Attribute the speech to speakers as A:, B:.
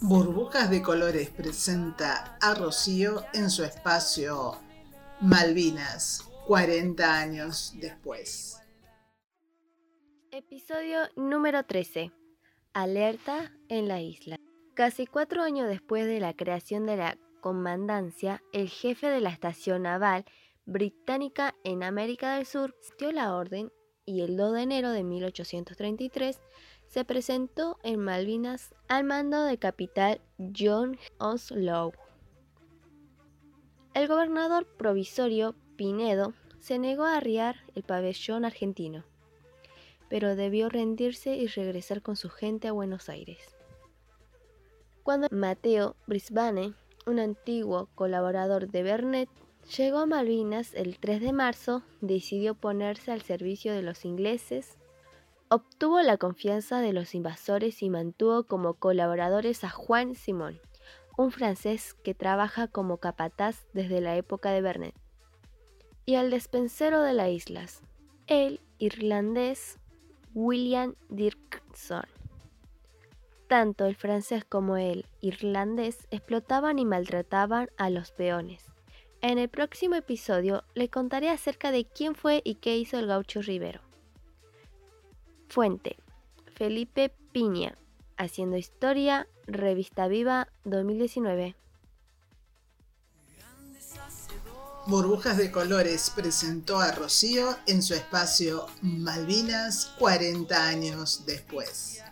A: Burbujas de Colores presenta a Rocío en su espacio Malvinas, 40 años después.
B: Episodio número 13. Alerta en la isla. Casi cuatro años después de la creación de la comandancia, el jefe de la estación naval británica en América del Sur dio la orden y el 2 de enero de 1833 se presentó en Malvinas al mando del capitán John Oslow. El gobernador provisorio Pinedo se negó a arriar el pabellón argentino, pero debió rendirse y regresar con su gente a Buenos Aires. Cuando Mateo Brisbane, un antiguo colaborador de Bernet, llegó a Malvinas el 3 de marzo, decidió ponerse al servicio de los ingleses Obtuvo la confianza de los invasores y mantuvo como colaboradores a Juan Simón, un francés que trabaja como capataz desde la época de Bernet, y al despensero de las islas, el irlandés William Dirkson. Tanto el francés como el irlandés explotaban y maltrataban a los peones. En el próximo episodio le contaré acerca de quién fue y qué hizo el gaucho Rivero. Fuente. Felipe Piña. Haciendo Historia, Revista Viva 2019.
A: Burbujas de Colores presentó a Rocío en su espacio Malvinas 40 años después.